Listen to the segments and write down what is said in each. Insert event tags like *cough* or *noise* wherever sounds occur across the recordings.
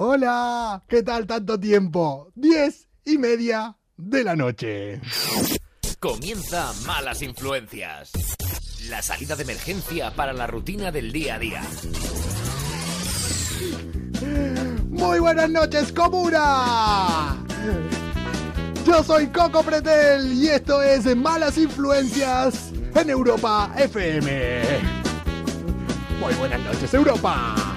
Hola, ¿qué tal tanto tiempo? Diez y media de la noche. Comienza Malas Influencias. La salida de emergencia para la rutina del día a día. Muy buenas noches, comuna. Yo soy Coco Pretel y esto es Malas Influencias en Europa FM. Muy buenas noches, Europa.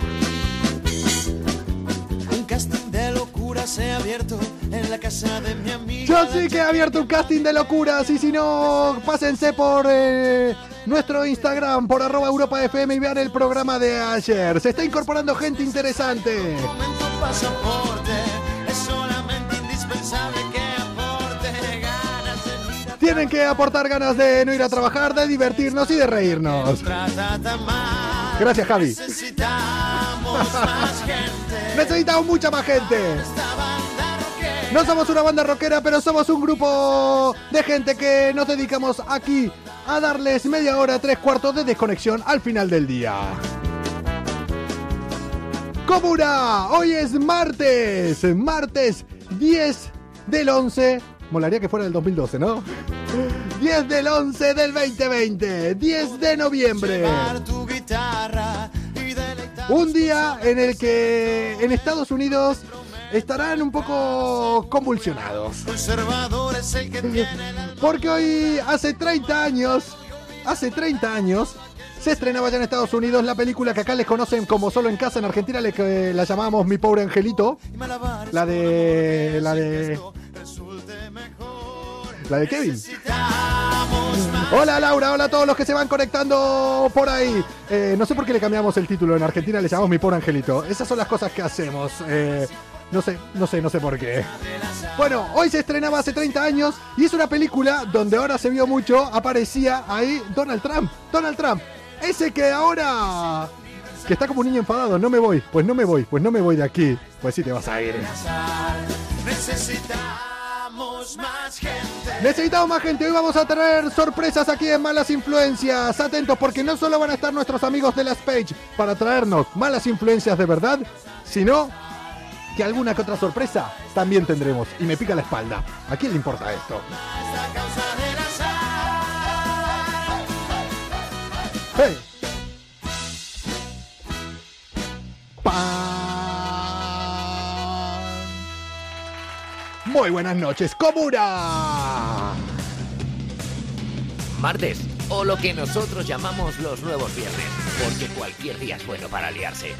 Se ha abierto en la casa de mi amiga. Yo sí que he abierto un casting de locuras y si no, pásense por eh, nuestro Instagram, por arroba Europa FM y vean el programa de ayer. Se está incorporando gente interesante. Tienen que aportar ganas de no ir a trabajar, de divertirnos y de reírnos. Gracias, Javi. Necesitamos *laughs* más gente. Necesitamos mucha más gente. No somos una banda rockera, pero somos un grupo de gente que nos dedicamos aquí a darles media hora, tres cuartos de desconexión al final del día. Comuna, hoy es martes, martes 10 del 11. Molaría que fuera del 2012, ¿no? *laughs* 10 del 11 del 2020, 10 de noviembre. Llevar tu guitarra y deleitar Un día en el que en Estados Unidos estarán un poco convulsionados. *laughs* Porque hoy, hace 30 años, hace 30 años, se estrenaba ya en Estados Unidos la película que acá les conocen como Solo en Casa, en Argentina le, que la llamamos Mi Pobre Angelito, la de... la de... La de Kevin. Hola Laura, hola a todos los que se van conectando por ahí. Eh, no sé por qué le cambiamos el título, en Argentina le llamamos Mi Pobre Angelito. Esas son las cosas que hacemos. eh, no sé, no sé, no sé por qué. Bueno, hoy se estrenaba hace 30 años y es una película donde ahora se vio mucho, aparecía ahí Donald Trump. Donald Trump, ese que ahora... Que está como un niño enfadado, no me voy, pues no me voy, pues no me voy de aquí. Pues sí te vas a ir. Necesitamos más gente. Necesitamos más gente, hoy vamos a tener sorpresas aquí en Malas Influencias. Atentos porque no solo van a estar nuestros amigos de las Page para traernos malas influencias de verdad, sino que alguna que otra sorpresa también tendremos. Y me pica la espalda. ¿A quién le importa esto? ¡Hey! ¡Pam! Muy buenas noches, Comuna. Martes, o lo que nosotros llamamos los nuevos viernes, porque cualquier día es bueno para liarse.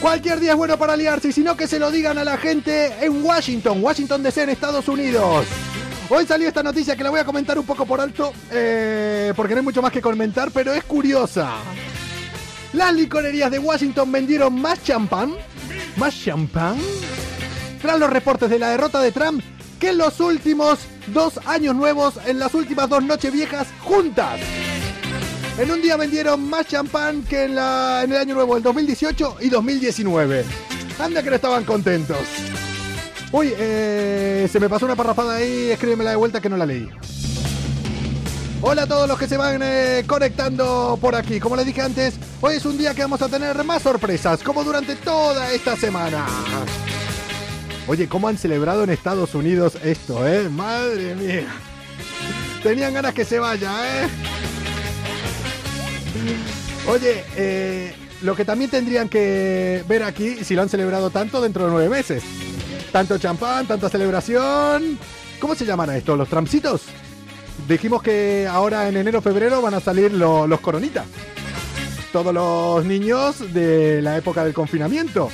Cualquier día es bueno para liarse y si no que se lo digan a la gente en Washington, Washington DC en Estados Unidos. Hoy salió esta noticia que la voy a comentar un poco por alto, eh, porque no hay mucho más que comentar, pero es curiosa. Las licorerías de Washington vendieron más champán, más champán, tras los reportes de la derrota de Trump, que en los últimos dos años nuevos, en las últimas dos noches viejas juntas. En un día vendieron más champán que en, la, en el año nuevo, el 2018 y 2019. Anda que no estaban contentos. Uy, eh, se me pasó una parrafada ahí, escríbemela de vuelta que no la leí. Hola a todos los que se van eh, conectando por aquí. Como les dije antes, hoy es un día que vamos a tener más sorpresas, como durante toda esta semana. Oye, ¿cómo han celebrado en Estados Unidos esto, eh? Madre mía. Tenían ganas que se vaya, eh. Oye, eh, lo que también tendrían que ver aquí, si lo han celebrado tanto dentro de nueve meses. Tanto champán, tanta celebración. ¿Cómo se llaman a esto? ¿Los tramsitos? Dijimos que ahora en enero febrero van a salir lo- los coronitas. Todos los niños de la época del confinamiento.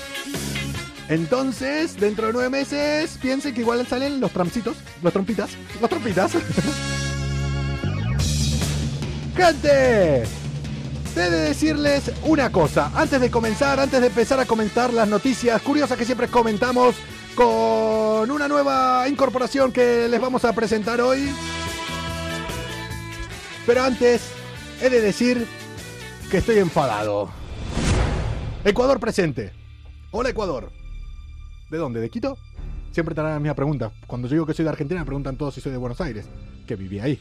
Entonces, dentro de nueve meses, piensen que igual salen los tramsitos, los trompitas, los trompitas. *laughs* Gente, he de decirles una cosa. Antes de comenzar, antes de empezar a comentar las noticias curiosas que siempre comentamos con una nueva incorporación que les vamos a presentar hoy. Pero antes, he de decir que estoy enfadado. Ecuador presente. Hola Ecuador. ¿De dónde? ¿De Quito? Siempre te harán la misma pregunta. Cuando yo digo que soy de Argentina me preguntan todos si soy de Buenos Aires, que viví ahí.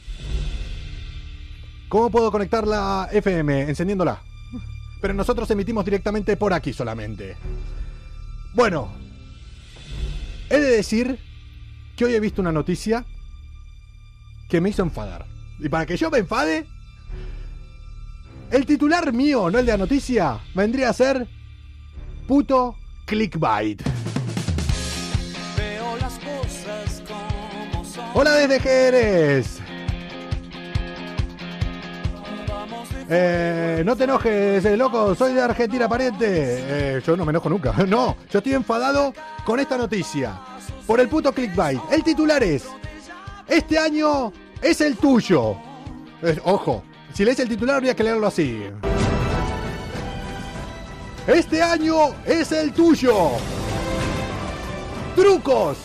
¿Cómo puedo conectar la FM? Encendiéndola. Pero nosotros emitimos directamente por aquí solamente. Bueno, He de decir que hoy he visto una noticia que me hizo enfadar. Y para que yo me enfade, el titular mío, no el de la noticia, vendría a ser puto clickbait. Hola desde Jerez. Eh, no te enojes, eh, loco, soy de Argentina, pariente. Eh, yo no me enojo nunca. *laughs* No, yo estoy enfadado con esta noticia. Por el puto clickbait. El titular es, este año es el tuyo. Ojo, si lees el titular habría que leerlo así. Este año es el tuyo. Trucos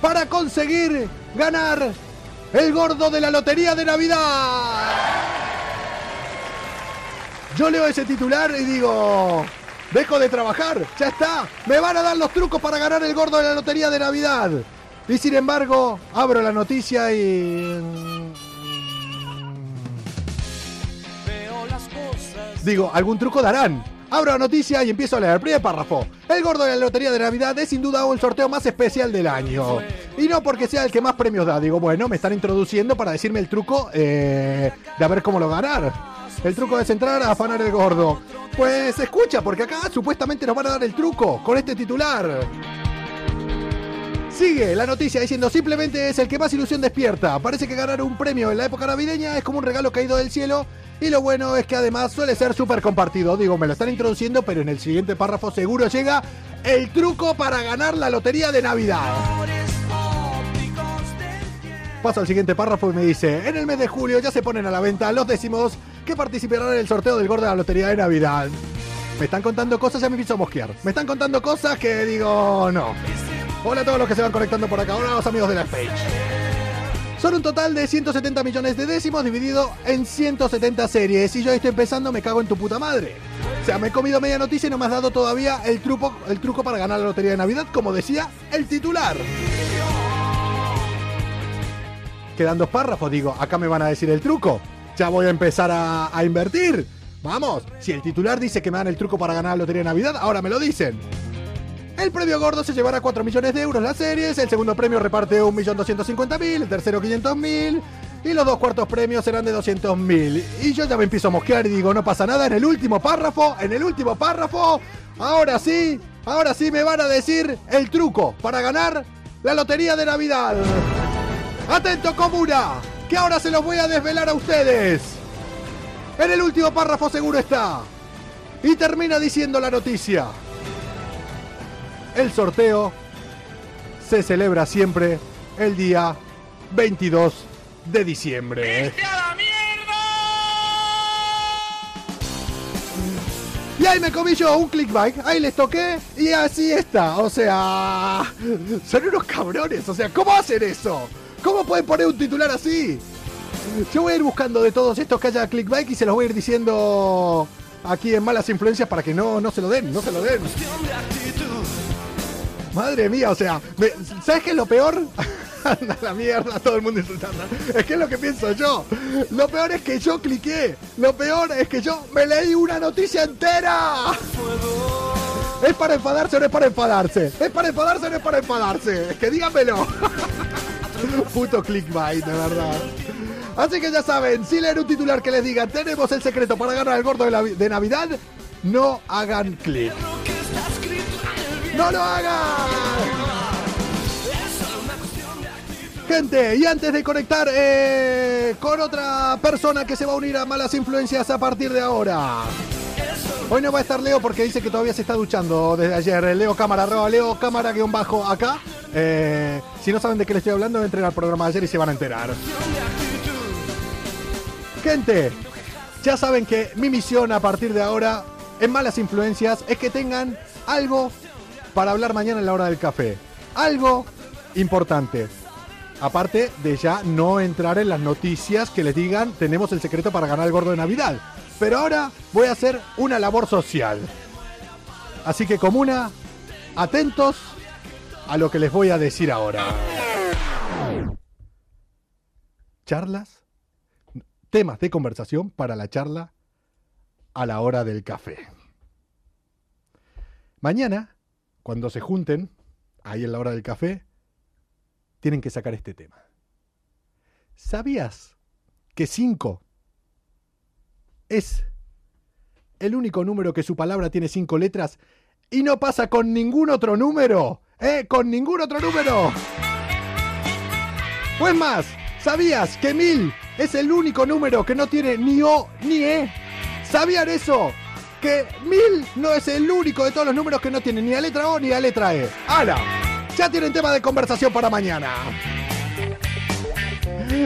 para conseguir ganar el gordo de la lotería de Navidad. Yo leo ese titular y digo, dejo de trabajar, ya está, me van a dar los trucos para ganar el gordo de la lotería de Navidad. Y sin embargo, abro la noticia y... Digo, algún truco darán. Abro la noticia y empiezo a leer. Primer párrafo. El gordo de la lotería de Navidad es sin duda el sorteo más especial del año. Y no porque sea el que más premios da. Digo, bueno, me están introduciendo para decirme el truco eh, de a ver cómo lo ganar. El truco es entrar a afanar el gordo. Pues escucha, porque acá supuestamente nos van a dar el truco con este titular. Sigue la noticia diciendo simplemente es el que más ilusión despierta. Parece que ganar un premio en la época navideña es como un regalo caído del cielo. Y lo bueno es que además suele ser súper compartido. Digo, me lo están introduciendo, pero en el siguiente párrafo seguro llega el truco para ganar la lotería de Navidad. Paso al siguiente párrafo y me dice, en el mes de julio ya se ponen a la venta los décimos que participarán en el sorteo del gordo de la lotería de Navidad. Me están contando cosas, ya me a mosquear. Me están contando cosas que digo, no. Hola a todos los que se van conectando por acá. Hola a los amigos de la page. Son un total de 170 millones de décimos dividido en 170 series. Y yo estoy empezando, me cago en tu puta madre. O sea, me he comido media noticia y no me has dado todavía el truco, el truco para ganar la lotería de Navidad, como decía el titular. Quedan dos párrafos, digo, acá me van a decir el truco. Ya voy a empezar a invertir. Vamos, si el titular dice que me dan el truco para ganar la lotería de Navidad, ahora me lo dicen. El premio gordo se llevará 4 millones de euros las series, el segundo premio reparte 1.250.000, el tercero 500.000 y los dos cuartos premios serán de 200.000. Y yo ya me empiezo a mosquear y digo, no pasa nada, en el último párrafo, en el último párrafo, ahora sí, ahora sí me van a decir el truco para ganar la lotería de Navidad. Atento comuna, que ahora se los voy a desvelar a ustedes. En el último párrafo seguro está. Y termina diciendo la noticia. El sorteo se celebra siempre el día 22 de diciembre. Y ahí me comí yo un clickbait, ahí les toqué y así está. O sea, son unos cabrones. O sea, ¿cómo hacen eso? ¿Cómo pueden poner un titular así? Yo voy a ir buscando de todos estos que haya clickbait y se los voy a ir diciendo aquí en malas influencias para que no, no se lo den, no se lo den. Madre mía, o sea, ¿sabes qué es lo peor? *laughs* Anda la mierda, todo el mundo insultando. Es que es lo que pienso yo. Lo peor es que yo cliqué. Lo peor es que yo me leí una noticia entera. ¿Es para enfadarse o no es para enfadarse? ¿Es para enfadarse o no es para enfadarse? Es que díganmelo. *laughs* Puto clickbait, de verdad. Así que ya saben, si leen un titular que les diga tenemos el secreto para ganar el gordo de, de Navidad, no hagan clic. ¡No lo hagan! Gente, y antes de conectar eh, con otra persona que se va a unir a Malas Influencias a partir de ahora. Hoy no va a estar Leo porque dice que todavía se está duchando desde ayer. Leo Cámara, arroba Leo Cámara guion bajo acá. Eh, si no saben de qué le estoy hablando, entren al programa de ayer y se van a enterar. Gente, ya saben que mi misión a partir de ahora en Malas Influencias es que tengan algo para hablar mañana en la hora del café. Algo importante. Aparte de ya no entrar en las noticias que les digan tenemos el secreto para ganar el gordo de Navidad. Pero ahora voy a hacer una labor social. Así que comuna, atentos a lo que les voy a decir ahora. Charlas, temas de conversación para la charla a la hora del café. Mañana, cuando se junten ahí en la hora del café, tienen que sacar este tema. ¿Sabías que 5 es el único número que su palabra tiene cinco letras y no pasa con ningún otro número? ¿Eh? Con ningún otro número. Pues más, ¿sabías que 1000 es el único número que no tiene ni O ni E? ¿Sabían eso? Que 1000 no es el único de todos los números que no tiene ni la letra O ni la letra E. ¡Hala! Ya tienen tema de conversación para mañana.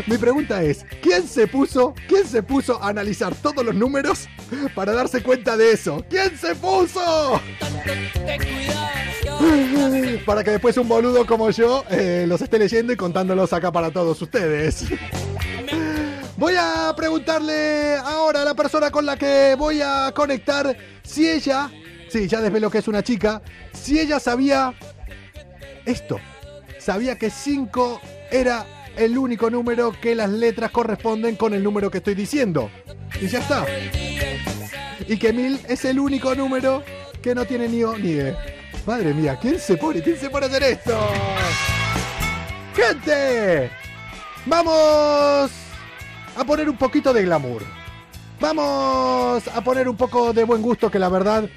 Mi pregunta es, ¿quién se puso, quién se puso a analizar todos los números para darse cuenta de eso? ¿Quién se puso? Para que después un boludo como yo eh, los esté leyendo y contándolos acá para todos ustedes. Voy a preguntarle ahora a la persona con la que voy a conectar si ella, sí, ya desvelo que es una chica, si ella sabía esto. Sabía que 5 era el único número que las letras corresponden con el número que estoy diciendo. Y ya está. Y que 1000 es el único número que no tiene ni O ni E. Madre mía, ¿quién se pone? ¿Quién se pone a hacer esto? ¡Gente! Vamos a poner un poquito de glamour. Vamos a poner un poco de buen gusto que la verdad,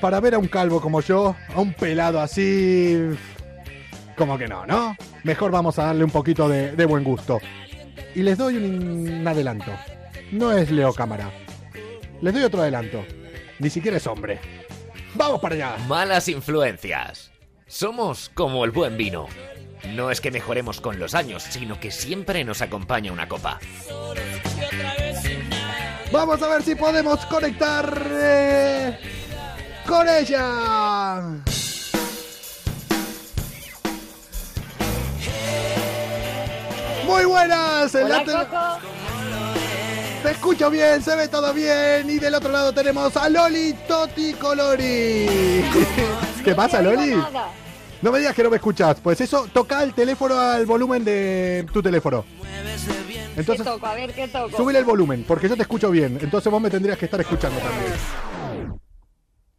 para ver a un calvo como yo, a un pelado así... Como que no, ¿no? Mejor vamos a darle un poquito de, buen gusto. Y les doy un, un adelanto. No es Leo Cámara. Les doy otro adelanto. Ni siquiera es hombre. ¡Vamos para allá! Malas influencias. Somos como el buen vino. No es que mejoremos con los años, sino que siempre nos acompaña una copa. Vamos a ver si podemos conectar eh, con ella. Muy buenas. en la Hola, Coco. Te escucho bien, se ve todo bien. Y del otro lado tenemos a Loli Toti Colori. *laughs* ¿Qué pasa, te Loli? No me digas que no me escuchas. Pues eso, toca el teléfono al volumen de tu teléfono. ¿Qué Entonces, toco? A ver, ¿qué toco? súbele el volumen, porque yo te escucho bien. Entonces vos me tendrías que estar escuchando también.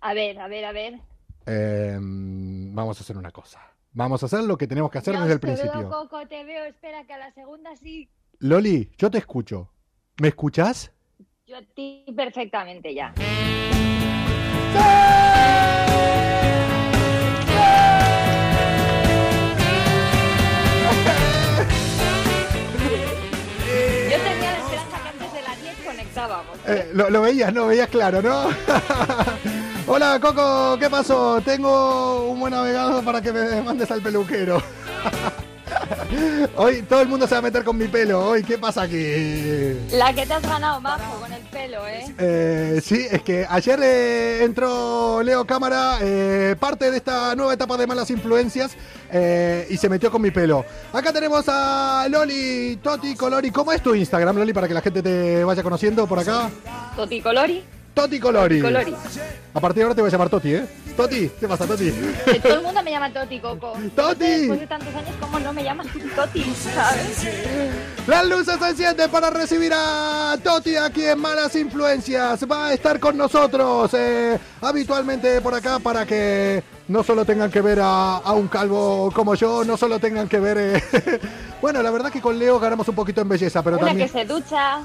A ver, a ver, a ver. Eh, vamos a hacer una cosa. Vamos a hacer lo que tenemos que hacer desde el te veo, principio. Coco, te veo. Espera, que a la segunda sí. Loli, yo te escucho. ¿Me escuchás? Yo a ti perfectamente ya. Yo 10 conectábamos. Eh, lo, lo veías, no, veías claro, ¿no? *laughs* Hola, Coco, ¿qué pasó? Tengo un buen navegado para que me mandes al peluquero. *laughs* *laughs* Hoy todo el mundo se va a meter con mi pelo. Hoy, ¿qué pasa aquí? La que te has ganado, majo, con el pelo, ¿eh? Eh, sí, es que ayer eh, entró Leo Cámara, eh, parte de esta nueva etapa de malas influencias, eh, y se metió con mi pelo. Acá tenemos a Loli Toti Colori. ¿Cómo es tu Instagram, Loli, para que la gente te vaya conociendo por acá? Toti Colori. Toti Colori. Colori. A partir de ahora te voy a llamar Toti, ¿eh? Toti, ¿qué pasa, Toti? Que todo el mundo me llama Toti, Coco. Toti. Después de tantos años, ¿cómo no me llaman Toti? ¿Sabes? Las luces se encienden para recibir a Toti aquí en Malas Influencias. Va a estar con nosotros eh, habitualmente por acá para que no solo tengan que ver a, a un calvo como yo, no solo tengan que ver... eh, *laughs* bueno, la verdad que con Leo ganamos un poquito en belleza, pero Una también... que se ducha.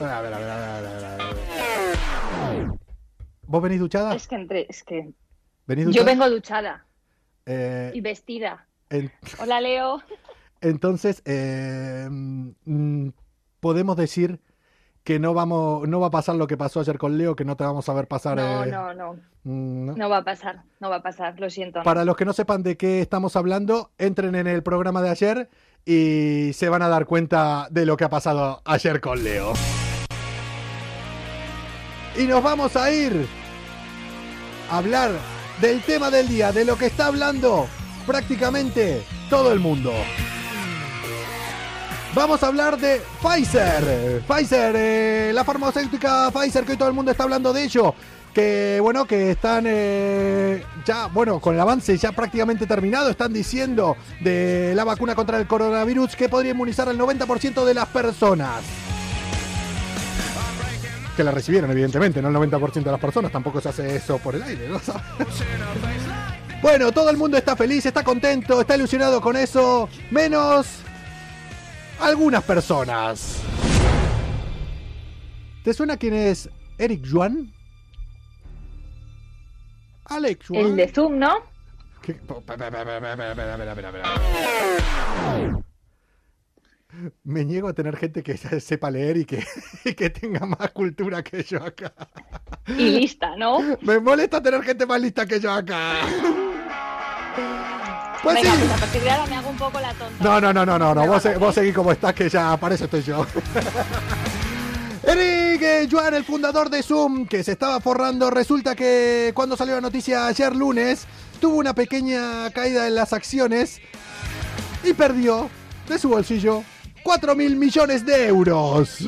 Ver, a ver, a ver, a ver, a ver. ¿Vos venís duchada? Es que entre, es que ¿Venís yo vengo duchada Eh, y vestida. *laughs* Hola, Leo. Entonces, eh, mm, podemos decir que no vamos, no va a pasar lo que pasó ayer con Leo, que no te vamos a ver pasar. No, eh, no, no. mm, ¿no? No va a pasar. No va a pasar. Lo siento. no. Para los que no sepan de qué estamos hablando, entren en el programa de ayer y se van a dar cuenta de lo que ha pasado ayer con Leo. Y nos vamos a ir hablar del tema del día, de lo que está hablando prácticamente todo el mundo. Vamos a hablar de Pfizer. Pfizer, eh, la farmacéutica Pfizer, que hoy todo el mundo está hablando de ello. Que bueno, que están eh, ya, bueno, con el avance ya prácticamente terminado. Están diciendo de la vacuna contra el coronavirus que podría inmunizar al 90% de las personas. Que la recibieron, evidentemente, no el 90% de las personas. Tampoco se hace eso por el aire, ¿no? *laughs* Bueno, todo el mundo está feliz, está contento, está ilusionado con eso, menos algunas personas. ¿Te suena quién es Eric Juan? Alex Juan. El de Zoom, ¿no? ¿Qué? Espera, espera, espera, espera, espera, espera, espera. *laughs* Me niego a tener gente que *laughs* sepa leer y que, *laughs* y que tenga más cultura que yo acá. Y lista, ¿no? Me molesta tener gente más lista que yo acá. Pues Venga, sí. pues a partir de ahora me hago un poco la tonta. No, no, no, no, no, no. Vos, se- seguís como estás, que ya para eso estoy yo. Eric Joan, el fundador de Zoom, que se estaba forrando, resulta que cuando salió la noticia ayer lunes, tuvo una pequeña caída en las acciones y perdió de su bolsillo 4 mil millones de euros.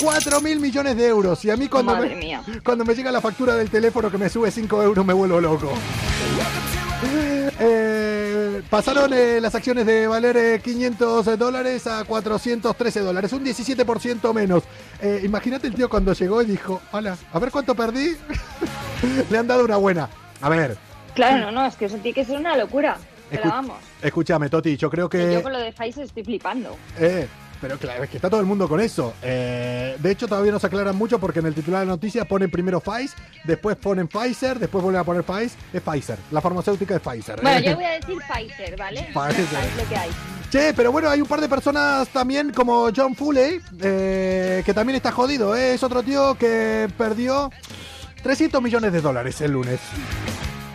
4 mil millones de euros. Y a mí cuando Madre me, mía. cuando me llega la factura del teléfono que me sube 5 euros me vuelvo loco. Eh, pasaron eh, las acciones de valer eh, 500 dólares a 413 dólares, un 17% menos. Eh, Imagínate el tío cuando llegó y dijo, hola, a ver cuánto perdí. *laughs* Le han dado una buena. A ver, Claro, no, no, es que eso tiene que ser una locura. Pero escu- vamos, escúchame, Toti, yo creo que yo con lo de Pfizer estoy flipando. Eh, pero claro, es que está todo el mundo con eso. Eh, de hecho, todavía no se aclaran mucho porque en el titular de la noticia ponen primero Pfizer, después ponen Pfizer, después vuelven a poner Pfizer. Es Pfizer, la farmacéutica es Pfizer. Bueno, Eh, yo voy a decir Pfizer, ¿vale? *laughs* Pfizer. Es lo que hay. Che, pero bueno, hay un par de personas también como John Foley, eh, que también está jodido. Es otro tío que perdió 300 millones de dólares el lunes.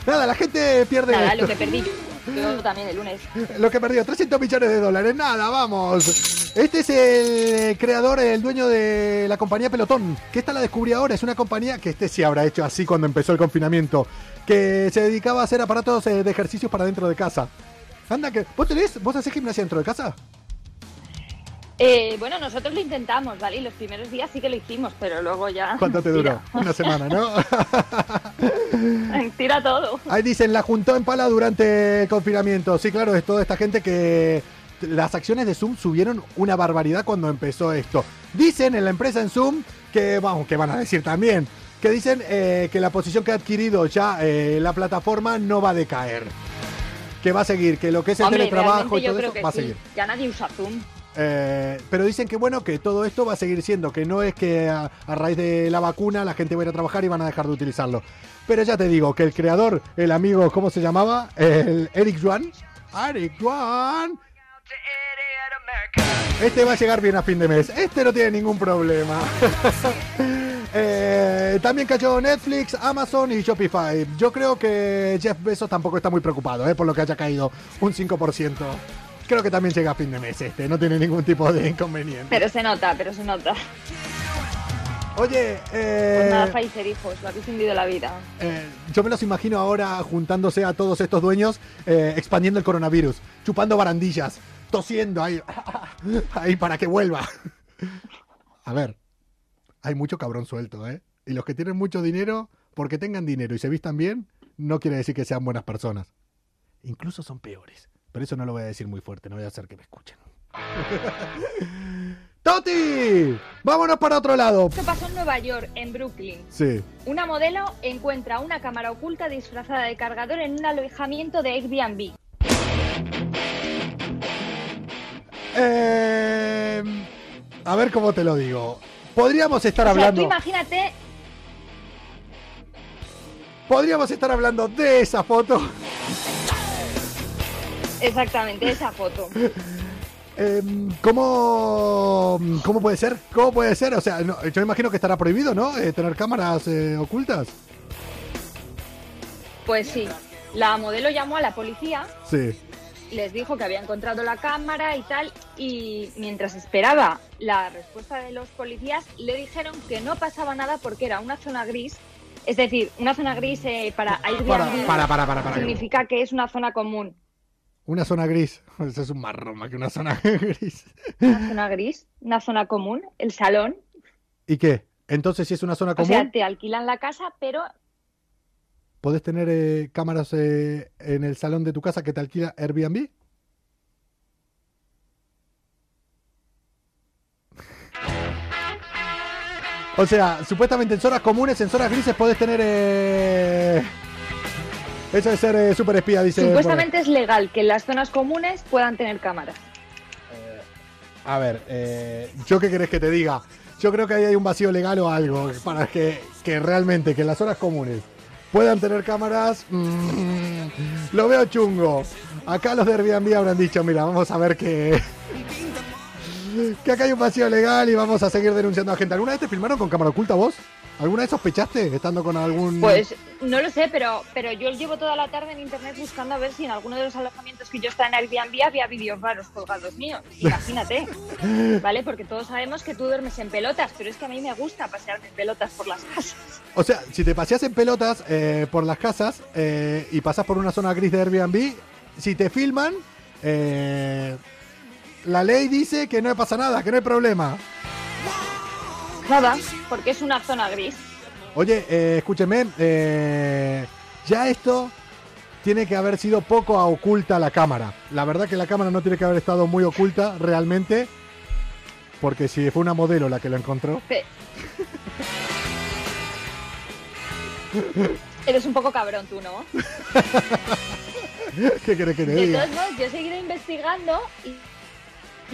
Nada, la gente pierde Nada, esto. lo que perdí yo. También el lunes. *laughs* Lo que perdió, 300 millones de dólares. Nada, vamos. Este es el creador, el dueño de la compañía Pelotón, que esta la descubrí ahora. Es una compañía que este sí habrá hecho así cuando empezó el confinamiento, que se dedicaba a hacer aparatos eh, de ejercicios para dentro de casa. Anda, que ¿vos tenés? ¿Vos hacés gimnasia dentro de casa? Eh, bueno, nosotros lo intentamos, ¿vale? Y los primeros días sí que lo hicimos, pero luego ya. *laughs* ¿Cuánto te duró? Una semana, ¿no? *laughs* Tira, todo. Ahí dicen, la juntó en pala durante el confinamiento. Sí, claro, es toda esta gente que las acciones de Zoom subieron una barbaridad cuando empezó esto. Dicen en la empresa en Zoom que, vamos, que van a decir también, que dicen eh, que la posición que ha adquirido ya eh, la plataforma no va a decaer. Que va a seguir, que lo que es el Hombre, teletrabajo y todo eso va a sí. seguir. Ya nadie usa Zoom. Eh, pero dicen que bueno, que todo esto va a seguir siendo, que no es que a, raíz de la vacuna la gente va a ir a trabajar y van a dejar de utilizarlo. Pero ya te digo que el creador, el amigo, ¿cómo se llamaba? El Eric Juan. Eric Juan. Este va a llegar bien a fin de mes. Este no tiene ningún problema. *laughs* Eh, también cayó Netflix, Amazon y Shopify. Yo creo que Jeff Bezos tampoco está muy preocupado eh, por lo que haya caído un 5%. Creo que también llega a fin de mes este, no tiene ningún tipo de inconveniente. Pero se nota, pero se nota. Oye, eh, Pues nada, Pfizer, hijos, lo habéis hundido la vida. eh, yo me los imagino ahora juntándose a todos estos dueños, eh, expandiendo el coronavirus, chupando barandillas, tosiendo ahí, *laughs* ahí para que vuelva. A ver, hay mucho cabrón suelto, ¿eh? Y los que tienen mucho dinero, porque tengan dinero y se vistan bien, no quiere decir que sean buenas personas. Incluso son peores. Pero eso no lo voy a decir muy fuerte, no voy a hacer que me escuchen. *laughs* ¡Toti! Vámonos para otro lado. Esto pasó en Nueva York, en Brooklyn. Sí. Una modelo encuentra una cámara oculta disfrazada de cargador en un alojamiento de Airbnb. Eh, a ver cómo te lo digo. Podríamos estar O sea, tú hablando. imagínate, Podríamos estar hablando de esa foto. Exactamente, esa foto. *laughs* Eh, ¿cómo, ¿Cómo puede ser? ¿Cómo puede ser? O sea, no, yo imagino que estará prohibido, ¿no? Eh, tener cámaras eh, ocultas. Pues sí, la modelo llamó a la policía, Sí. les dijo que había encontrado la cámara y tal, y mientras esperaba la respuesta de los policías, le dijeron que no pasaba nada porque era una zona gris. Es decir, una zona gris eh, para Airbnb Para, para, para, para, para. significa que es una zona común. Una zona gris. *laughs* Eso es un marrón más que una zona *laughs* gris. Una zona gris, una zona común, el salón. ¿Y qué? Entonces, si es una zona O común, sea, te alquilan la casa, pero ¿podés tener eh, cámaras eh, en el salón de tu casa que te alquila Airbnb? O sea, supuestamente en zonas comunes, en zonas grises podés tener... eh, Eso es ser eh, super espía, dice. Supuestamente es legal que en las zonas comunes puedan tener cámaras. A ver, eh, ¿yo qué querés que te diga? Yo creo que ahí hay un vacío legal o algo para que, que realmente, que en las zonas comunes puedan tener cámaras. mm, lo veo chungo. Acá los de Airbnb habrán dicho, mira, vamos a ver que... Que acá hay un vacío legal y vamos a seguir denunciando a gente. ¿Alguna vez te filmaron con cámara oculta vos? ¿Alguna vez sospechaste estando con algún...? Pues no lo sé, pero, pero yo llevo toda la tarde en internet buscando a ver si en alguno de los alojamientos que yo estaba en Airbnb había vídeos raros colgados míos. Imagínate, *laughs* ¿vale? Porque todos sabemos que tú duermes en pelotas, pero es que a mí me gusta pasearme en pelotas por las casas. O sea, si te paseas en pelotas eh, por las casas eh, y pasas por una zona gris de Airbnb, si te filman, eh, la ley dice que no pasa nada, que no hay problema. Nada, porque es una zona gris. Oye, eh, escúcheme, eh, ya esto tiene que haber sido poco a oculta la cámara. La verdad que la cámara no tiene que haber estado muy oculta realmente, porque si fue una modelo la que lo encontró. Eres un poco cabrón tú, ¿no? *laughs* ¿Qué querés que te De diga? todos modos, yo seguiré investigando y,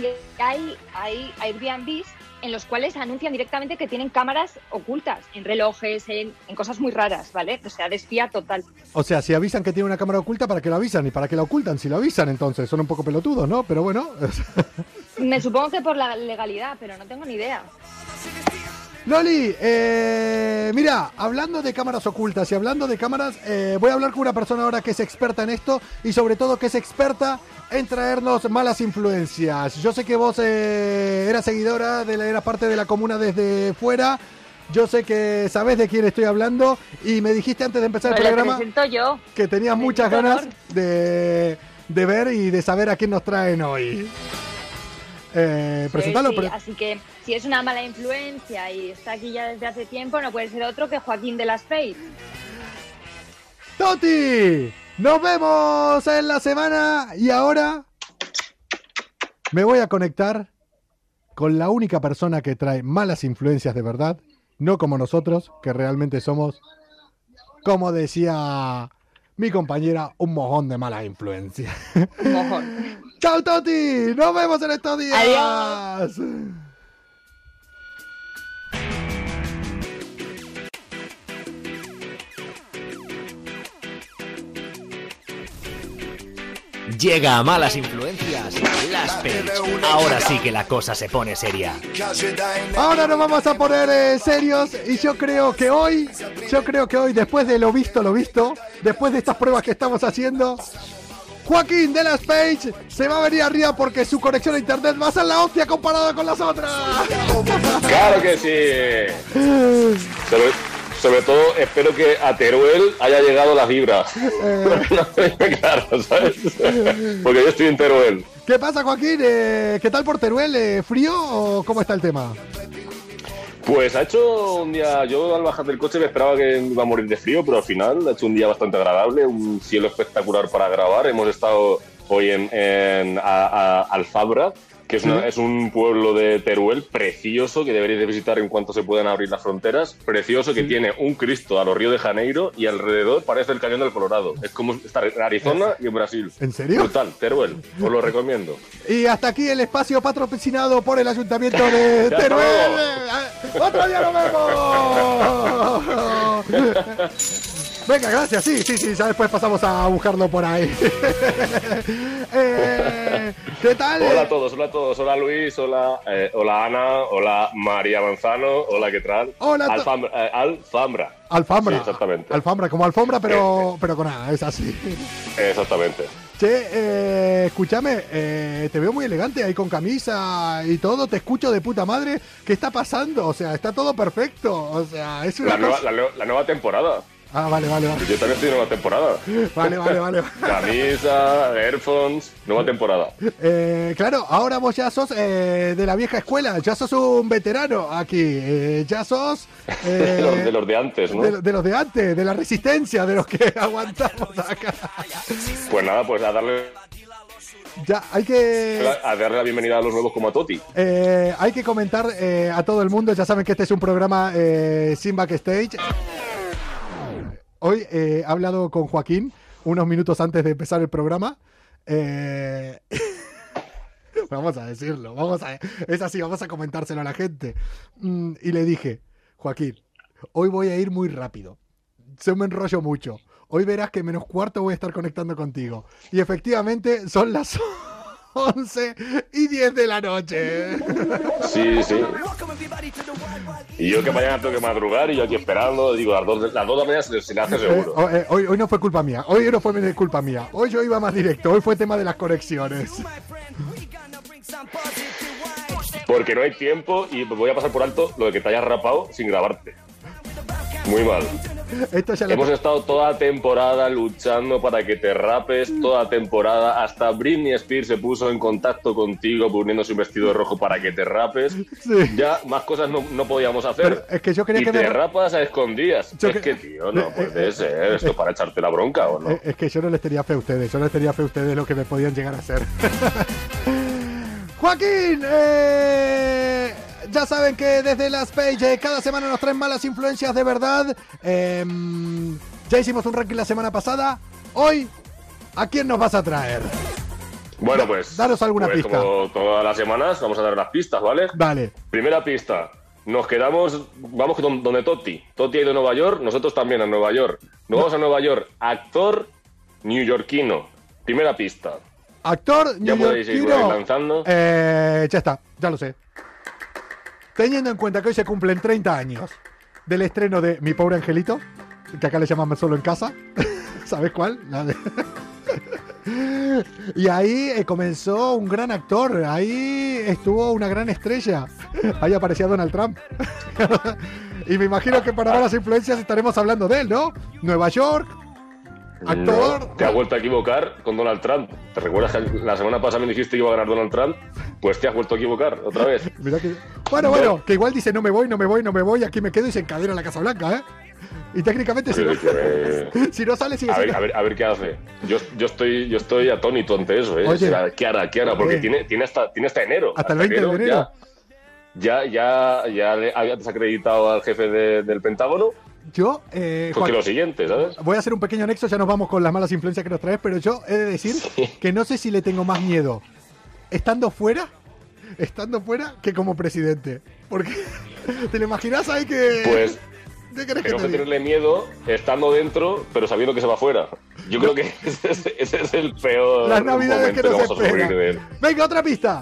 y hay, hay Airbnbs en los cuales anuncian directamente que tienen cámaras ocultas en relojes, en, en cosas muy raras, ¿vale? O sea, desfía total. O sea, si avisan que tiene una cámara oculta, ¿para qué lo avisan? ¿Y para qué la ocultan? Si lo avisan, entonces son un poco pelotudos, ¿no? Pero bueno. *laughs* Me supongo que por la legalidad, pero no tengo ni idea. Loli, eh, mira, hablando de cámaras ocultas y hablando de cámaras, eh, voy a hablar con una persona ahora que es experta en esto y sobre todo que es experta en traernos malas influencias. Yo sé que vos eh, eras seguidora, de la, eras parte de la comuna desde fuera. Yo sé que sabés de quién estoy hablando y me dijiste antes de empezar el Pero programa yo. que tenías Me muchas ganas de, de ver y de saber a quién nos traen hoy. Eh, Sí, presentalo, sí, pre- Así que si es una mala influencia y está aquí ya desde hace tiempo, no puede ser otro que Joaquín de las Feit. Toti, nos vemos en la semana y ahora me voy a conectar con la única persona que trae malas influencias de verdad, no como nosotros, que realmente somos, como decía mi compañera, un mojón de malas influencias. Un mojón. *laughs* ¡Chao, Toti! ¡Nos vemos en estos días! Adiós. Llega a malas influencias Las Page. Ahora sí que la cosa se pone seria. Ahora nos vamos a poner eh, serios y yo creo que hoy, yo creo que hoy, después de lo visto, lo visto, después de estas pruebas que estamos haciendo, Joaquín de las Page se va a venir arriba porque su conexión a internet va a ser la hostia comparada con las otras. Claro que sí. Sobre, sobre todo espero que a Teruel haya llegado la fibra. *laughs* claro, ¿sabes? Porque yo estoy en Teruel. ¿Qué pasa, Joaquín? Eh, ¿Qué tal por Teruel? Eh, ¿Frío o cómo está el tema? Pues ha hecho un día, yo al bajar del coche me esperaba que iba a morir de frío, pero al final ha hecho un día bastante agradable, un cielo espectacular para grabar. Hemos estado hoy en, en a- a- Alfabra, que es, una- es un pueblo de Teruel precioso que deberéis de visitar en cuanto se puedan abrir las fronteras. Precioso que tiene un Cristo a los Río de Janeiro y alrededor parece el cañón del Colorado. Es como estar en Arizona y en Brasil. ¿En serio? Brutal, Teruel, os lo recomiendo. Y hasta aquí el espacio patrocinado por el Ayuntamiento de *laughs* Teruel. Eh, ¡Otro día nos vemos! *laughs* Venga, gracias. Sí, sí, sí. Ya después pasamos a buscarlo por ahí. *laughs* Eh, ¿Qué tal? Hola a todos, hola a todos. Hola Luis, hola, eh, hola Ana, hola María Manzano, hola, ¿qué tal? Hola Alfambra. eh, Alfambra. Alfambra. Sí, exactamente. Alfambra, como alfombra, pero, pero con A, es así. Exactamente. Che, eh, escúchame, eh, te veo muy elegante ahí con camisa y todo, te escucho de puta madre. ¿Qué está pasando? O sea, está todo perfecto. O sea, es una La nueva, cosa- la nueva temporada. Ah, vale, vale, vale. Yo también estoy en nueva temporada. Vale, vale, vale. Camisa, earphones, nueva temporada. Eh, claro, ahora vos ya sos eh, de la vieja escuela, ya sos un veterano aquí, eh, ya sos *laughs* eh, De los, de los de antes, ¿no? de- de los de antes, de la resistencia, de los que *laughs* aguantamos acá. Pues nada, pues a darle, Ya, hay que... a darle la bienvenida a los nuevos como a Toti. Hay que comentar a todo el mundo, ya saben que este es un programa sin backstage. Hoy eh, he hablado con Joaquín unos minutos antes de empezar el programa. Eh, *laughs* vamos a decirlo, vamos a, es así, vamos a comentárselo a la gente. Mm, y le dije, Joaquín, hoy voy a ir muy rápido. Se me enrollo mucho. Hoy verás que menos cuarto voy a estar conectando contigo. Y efectivamente son las 11 y 10 de la noche. Sí, sí. Y yo que mañana tengo que madrugar y yo aquí esperando, digo, las dos, de- las dos de la mañana se, le hace Eh, seguro. ho- eh, hoy, hoy no fue culpa mía, hoy no fue culpa mía. Hoy yo iba más directo, hoy fue tema de las conexiones. Porque no hay tiempo y voy a pasar por alto lo de que te hayas rapado sin grabarte. Muy mal. *laughs* Esto Hemos estado toda temporada luchando para que te rapes, toda temporada. Hasta Britney Spears se puso en contacto contigo poniéndose un vestido rojo para que te rapes. Sí. Ya más cosas no, no podíamos hacer. Pero es que yo quería y que te me- rapas a escondidas. Yo es que- que, tío, no eh, eh, puede ser. Esto para echarte la bronca o no. Eh, Es que yo no les tenía fe a ustedes, yo no les tenía fe a ustedes lo que me podían llegar a hacer. *laughs* Joaquín, eh, ya saben que desde las Page cada semana nos traen malas influencias de verdad. Eh, ya hicimos un ranking la semana pasada. Hoy, ¿a quién nos vas a traer? Bueno, pues. daros alguna pues pista. Como todas las semanas, vamos a dar las pistas, ¿vale? Vale, Primera pista. Nos quedamos, vamos don- donde Totti. Totti ha ido a Nueva York, nosotros también a Nueva York. Nos vamos a Nueva York. Actor newyorquino. Primera pista. actor Ya podéis ir lanzando. Eh, ya está, ya lo sé. Teniendo en cuenta que hoy se cumplen 30 años del estreno de Mi Pobre Angelito, que acá le llamamos solo en casa, *laughs* ¿sabes cuál? La de- *laughs* y ahí eh, comenzó un gran actor, ahí estuvo una gran estrella, ahí aparecía Donald Trump. *laughs* y me imagino que para las influencias estaremos hablando de él, ¿no? Nueva York, actor. No, te has vuelto a equivocar con Donald Trump. ¿Te recuerdas que la semana pasada me dijiste que iba a ganar Donald Trump? Pues te has vuelto a equivocar otra vez. *laughs* Que- Bueno, bueno, que igual dice no me voy, no me voy, no me voy, aquí me quedo y se encadena la Casa Blanca, ¿eh? Y técnicamente si no, Eh, *laughs* si no sale sigue A ver, a ver, a ver qué hace. Yo, yo estoy, yo estoy atónito ante eso, ¿eh? Oye. O sea, ¿qué hará? ¿Qué hará? Porque Oye. tiene, tiene hasta, tiene hasta enero. Hasta el 20 de enero. Ya, ya, ya, ya le había desacreditado al jefe de- del Pentágono. Yo, eh, Pues Joaquín, lo siguiente, ¿sabes? voy a hacer un pequeño anexo, ya nos vamos con las malas influencias que nos traes, pero yo he de decir que no sé si le tengo más miedo estando fuera, estando fuera, que como presidente. Porque, *laughs* ¿te lo imaginas ahí que... Pues ¿Qué que tengo te que tenerle miedo estando dentro, pero sabiendo que se va fuera. Yo creo que ese es, *laughs* ese es el peor Las navidades que nos esperan. Venga, otra pista.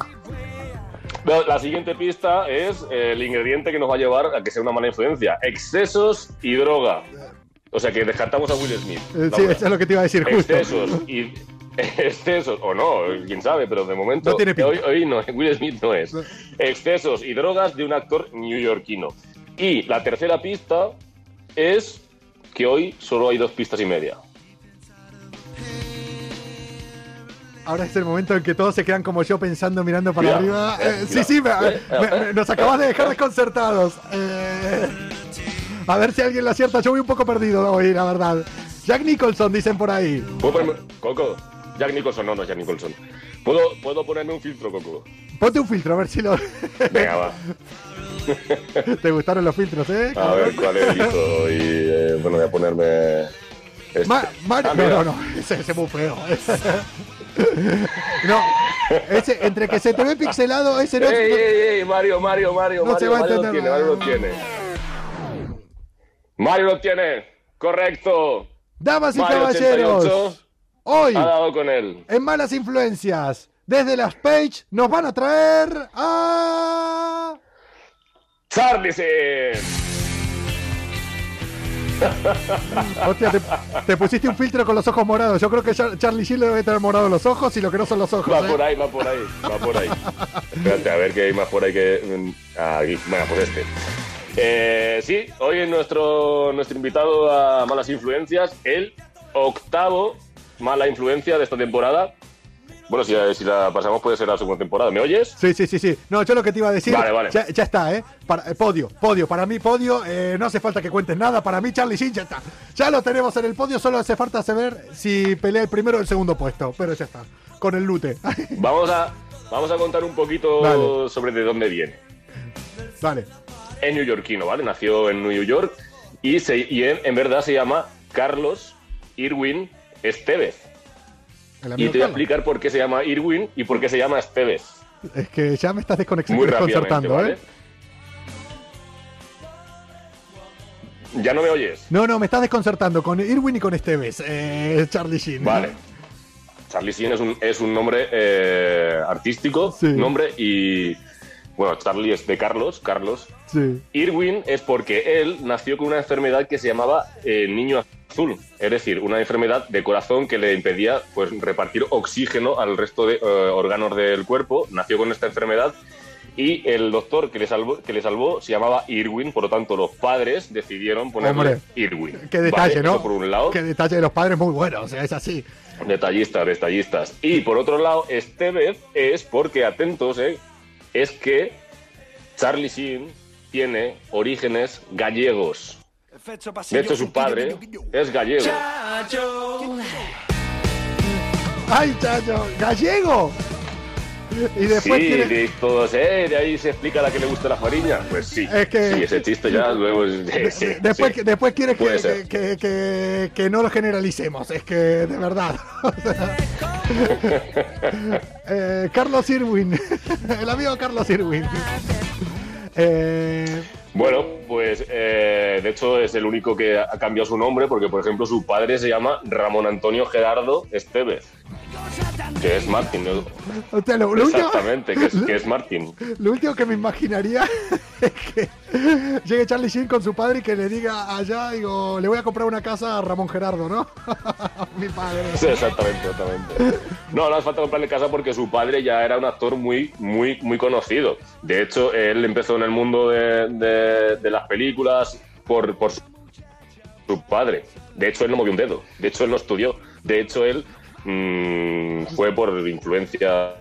La siguiente pista es eh, el ingrediente que nos va a llevar a que sea una mala influencia. Excesos y droga. O sea que descartamos a Will Smith. Eh, sí, eso es lo que te iba a decir justo. Excesos y *laughs* excesos o no, quién sabe, pero de momento No tiene pinta. hoy, hoy no, *laughs* Will Smith no es. Excesos y drogas de un actor neoyorquino. Y la tercera pista es que hoy solo hay dos pistas y media. Ahora es el momento en que todos se quedan como yo pensando, mirando para arriba. eh, Eh, sí, sí, me- Eh, me- me- nos acabas de dejar desconcertados. Eh, a ver si alguien lo acierta. Yo voy un poco perdido hoy, la verdad. Jack Nicholson, dicen por ahí. ¿Puedo ponerme... Coco, Jack Nicholson, no, no es Jack Nicholson. ¿Puedo, ¿Puedo ponerme un filtro, Coco? Ponte un filtro, a ver si lo. Venga, va. *laughs* ¿Te gustaron los filtros, eh? A ver cuál elijo. Y eh, bueno, voy a ponerme. Este. Ma- Mario- Ah, no, no, no, ese, ese es muy feo. *laughs* no, ese, entre que se te ve pixelado, ese no. ¡Ey, ey, ey! Mario, Mario, Mario, No se Mario, va a Mario lo tiene. Mario lo tiene. Mario lo tiene, correcto. Damas y Mario caballeros, 88 hoy ha dado con él. en Malas Influencias, desde las Page, nos van a traer a. Charlie. *laughs* Hostia, te, te pusiste un filtro con los ojos morados. Yo creo que Char- Charlie Sheen le debe tener morados los ojos y lo que no son los ojos. Va ¿eh? por ahí, va por ahí, va por ahí. Espérate, a ver qué hay más por ahí que. mm, Aquí, bueno, pues este. Eh, sí, hoy es nuestro, nuestro invitado a Malas Influencias, el octavo mala influencia de esta temporada. Bueno, si, si la pasamos puede ser la segunda temporada. ¿Me oyes? Sí, sí, sí, sí. No, yo lo que te iba a decir. Vale, vale. Ya, ya está, ¿eh? Para, eh, podio, podio. Para mí, podio. eh, no hace falta que cuentes nada. Para mí, Charlie Sheen ya está. Ya lo tenemos en el podio. Solo hace falta saber si pelea el primero o el segundo puesto. Pero ya está. Con el lute. *laughs* Vamos a, vamos a contar un poquito sobre de dónde viene. vale. Es neoyorquino, ¿vale? Nació en New York y, se, y en, en verdad se llama Carlos Irwin Estevez. Y te voy a explicar por qué se llama Irwin y por qué se llama Estevez. Es que ya me estás desconcertando, ¿vale? ¿eh? ¿Ya no me oyes? No, no, me estás desconcertando con Irwin y con Esteves, eh, Charlie Sheen. Vale. Charlie Sheen es un, es un nombre eh, artístico, Sí. nombre y... Bueno, Charlie es de Carlos, Carlos. Sí. Irwin es porque él nació con una enfermedad que se llamaba eh, niño azul, es decir, una enfermedad de corazón que le impedía pues repartir oxígeno al resto de eh, órganos del cuerpo. Nació con esta enfermedad y el doctor que le salvó, que le salvó se llamaba Irwin, por lo tanto los padres decidieron ponerle Hombre, Irwin. Qué detalle, Vale, ¿no? eso por un lado. Qué detalle de los padres muy bueno, o sea, es así. Detallistas, detallistas. Y por otro lado, Estevez es porque, atentos, ¿eh? es que Charlie Sheen tiene orígenes gallegos. De hecho, su padre es gallego. ¡Ay, chacho! ¡Gallego! Y después sí, tiene- de todos, ¿eh? De ahí se explica la que le gusta la farina. Pues sí. Es que- Sí, ese chiste ya *laughs* luego sí, de- después, sí. después quieres que, que, que- que- que no lo generalicemos, es que de verdad. *laughs* O sea, *laughs* eh, Carlos Irwin, el amigo Carlos Irwin. Eh, Bueno, pues eh, de hecho es el único que ha cambiado su nombre porque, por ejemplo, su padre se llama Ramón Antonio Gerardo Estevez, que es Martín. ¿no? o sea, lo, lo último, Exactamente, que es, que es Martín. lo último que me imaginaría *laughs* es que llegue Charlie Sheen con su padre y que le diga allá, digo, le voy a comprar una casa a Ramón Gerardo, ¿no? *laughs* Mi padre. Sí, exactamente, exactamente. No, no hace falta comprarle casa porque su padre ya era un actor muy, muy, muy conocido. De hecho, él empezó en el mundo de, de- de las películas por, por su, su padre. De hecho, él no movió un dedo. De hecho, él no estudió. De hecho, él mm, fue por influencia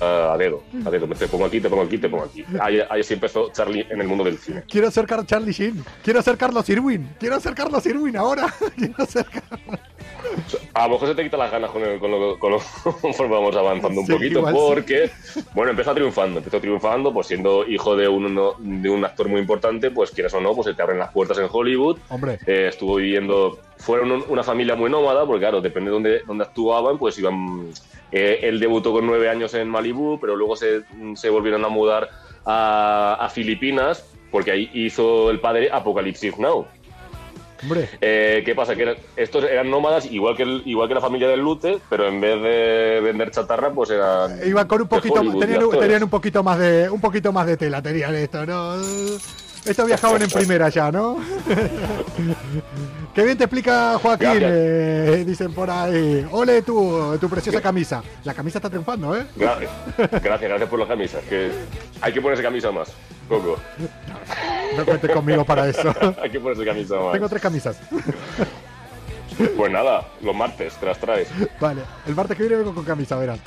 a dedo. A dedo. Te pongo aquí, te pongo aquí, te pongo aquí. Ahí, ahí sí empezó Charlie en el mundo del cine. Quiero ser Car- Charlie Sheen. Quiero ser Carlos Irwin. Quiero ser Carlos Irwin ahora. *laughs* Quiero ser Carlos- A lo mejor se te quita las ganas con, el- con lo, con lo- *laughs* conforme vamos avanzando un Sí, poquito, igual sí. porque, bueno, empezó triunfando, empezó triunfando, pues siendo hijo de un, uno- de un actor muy importante, pues quieras o no, pues se te abren las puertas en Hollywood. Hombre. Eh, estuvo viviendo, fueron un- una familia muy nómada, porque claro, depende de dónde, dónde actuaban, pues iban, eh, él debutó con nueve años en Malibú, pero luego se, se volvieron a mudar a, a Filipinas, porque ahí hizo el padre Apocalipsis Now. Hombre. Eh, ¿Qué pasa? Que eran- estos eran nómadas igual que, el- igual que la familia del Lute, pero en vez de vender chatarra, pues eran. Iban con un poquito, de tenían, tenían un poquito más de, un poquito más de tela, tenían esto, ¿no? Esto viajaban en primera ya, ¿no? *laughs* Qué bien te explica Joaquín, eh, dicen por ahí. Ole tu, tu preciosa camisa. La camisa está triunfando, ¿eh? Gracias, gracias, gracias por la camisa. Que hay que ponerse camisa más, Coco. No cuentes conmigo para eso. *laughs* hay que ponerse camisa más. Tengo tres camisas. Pues nada, los martes te las traes. Vale, el martes que viene vengo con camisa, verás.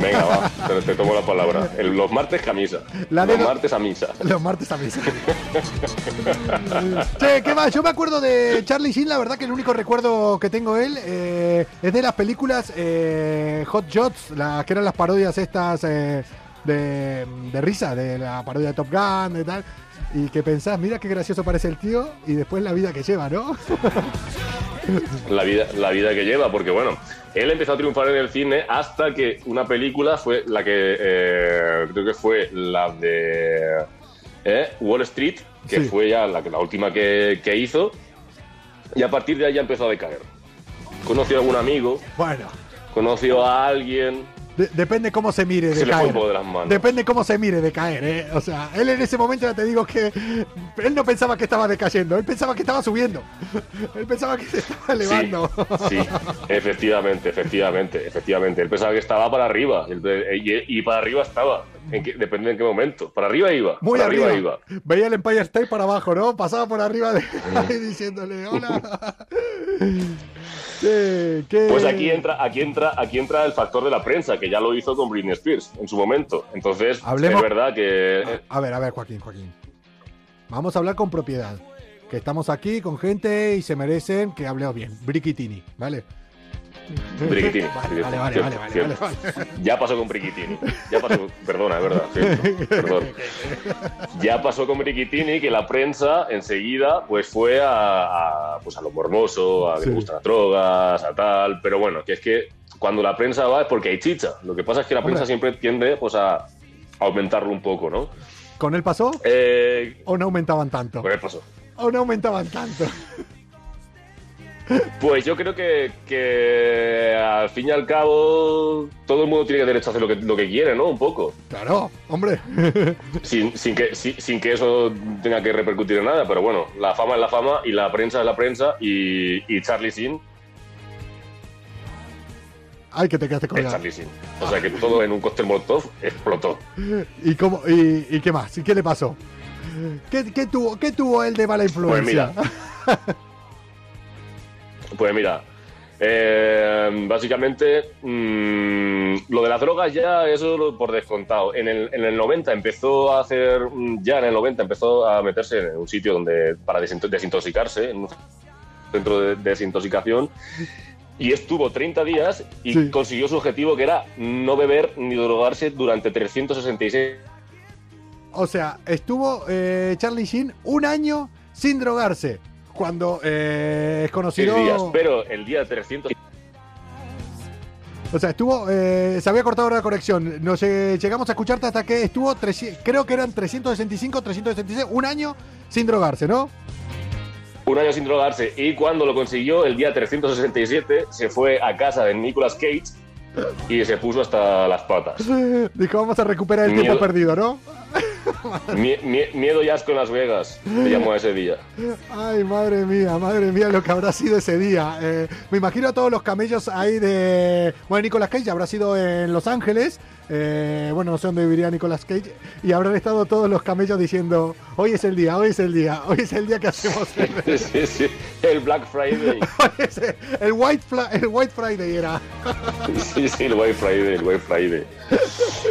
Venga, va, te, te tomo la palabra. El- los martes camisa. La los lo- martes a misa. Los martes a misa. che, ¿qué más? Yo me acuerdo de Charlie Sheen, la verdad que el único recuerdo que tengo él eh, es de las películas eh, Hot Shots, las que eran las parodias estas eh, de, de risa, de la parodia de Top Gun, de tal. Y que pensás, mira qué gracioso parece el tío y después la vida que lleva, ¿no? *laughs* la vida, la vida que lleva, porque bueno, él empezó a triunfar en el cine hasta que una película fue la que eh, creo que fue la de eh, Wall Street, que Sí. fue ya la, la última que, que hizo, y a partir de ahí ya empezó a decaer. Conoció a algún amigo, Bueno, conoció a alguien, de- depende cómo se mire de se le caer. poco de las manos. Depende cómo se mire de caer, ¿eh? O sea, él en ese momento ya te digo que él no pensaba que estaba decayendo, él pensaba que estaba subiendo. *laughs* Él pensaba que se estaba elevando. Sí, sí, efectivamente, efectivamente, efectivamente. Él pensaba que estaba para arriba y para arriba estaba. En qué- depende en qué momento. Para arriba iba. Muy para arriba. iba. Veía el Empire State para abajo, ¿no? Pasaba por arriba de *laughs* ahí diciéndole, hola. *laughs* Pues aquí entra, aquí entra, aquí entra el factor de la prensa, que ya lo hizo con Britney Spears en su momento. Entonces, Hablemos- es verdad que A ver, a ver, Joaquín, Joaquín. Vamos a hablar con propiedad. Que estamos aquí con gente y se merecen que hablemos bien. Briquitini, ¿vale? Briquitini. Vale, vale, vale, Cierto, vale, cierto. vale. Ya pasó con Briquitini. Ya pasó, perdona, es verdad. cierto, perdón. Ya pasó con Briquitini que la prensa enseguida pues fue a, a, pues a lo mormoso, a que Sí. le gustan las drogas, a tal. Pero bueno, que es que cuando la prensa va es porque hay chicha. Lo que pasa es que la prensa Hombre. siempre tiende pues a, a aumentarlo un poco, ¿no? ¿Con él pasó Eh, o no aumentaban tanto? con él pasó. ¿O no aumentaban tanto? Pues yo creo que, que al fin y al cabo todo el mundo tiene derecho a hacer lo que, lo que quiere, ¿no? Un poco. Claro, hombre. *laughs* Sin, sin, que, sin, sin que eso tenga que repercutir en nada, pero bueno, la fama es la fama y la prensa es la prensa y, y Charlie Sin Ay, que te quedaste colgado. Charlie Sin. O sea que todo en un cóctel molotov explotó. *laughs* ¿Y, cómo, y, y qué más? ¿Y qué le pasó? ¿Qué, qué tuvo, ¿Qué tuvo él de mala influencia? Pues mira, *laughs* eh, básicamente mm, lo de las drogas ya eso lo- por descontado. En el, en el 90 empezó a hacer, mm, ya en el 90 empezó a meterse en un sitio donde para desinto- desintoxicarse, en un centro de desintoxicación. Y estuvo 30 días y Sí. consiguió su objetivo que era no beber ni drogarse durante 366 O sea, estuvo eh, Charlie Sheen un año sin drogarse. Cuando eh, es conocido. días. Pero el día 300 O sea, estuvo. eh, se había cortado ahora la conexión. Nos eh, llegamos a escucharte hasta que estuvo. 300 creo que eran 365, 366. Un año sin drogarse, ¿no? un año sin drogarse y cuando lo consiguió el día 367 se fue a casa de Nicolas Cage y se puso hasta las patas. *laughs* Dijo, vamos a recuperar el tiempo perdido, ¿no? Mie- mie- miedo y asco en Las Vegas, se llamó ese día. Ay, madre mía, madre mía, lo que habrá sido ese día. Eh, me imagino a todos los camellos ahí de. Bueno, Nicolas Cage habrá sido en Los Ángeles. Eh, bueno, no sé dónde viviría Nicolas Cage. Y habrán estado todos los camellos diciendo: Hoy es el día, hoy es el día, hoy es el día que hacemos el, Sí, sí, el Black Friday. *laughs* el- el White, Fla- el White Friday era. *laughs* Sí, sí, el White Friday, el White Friday.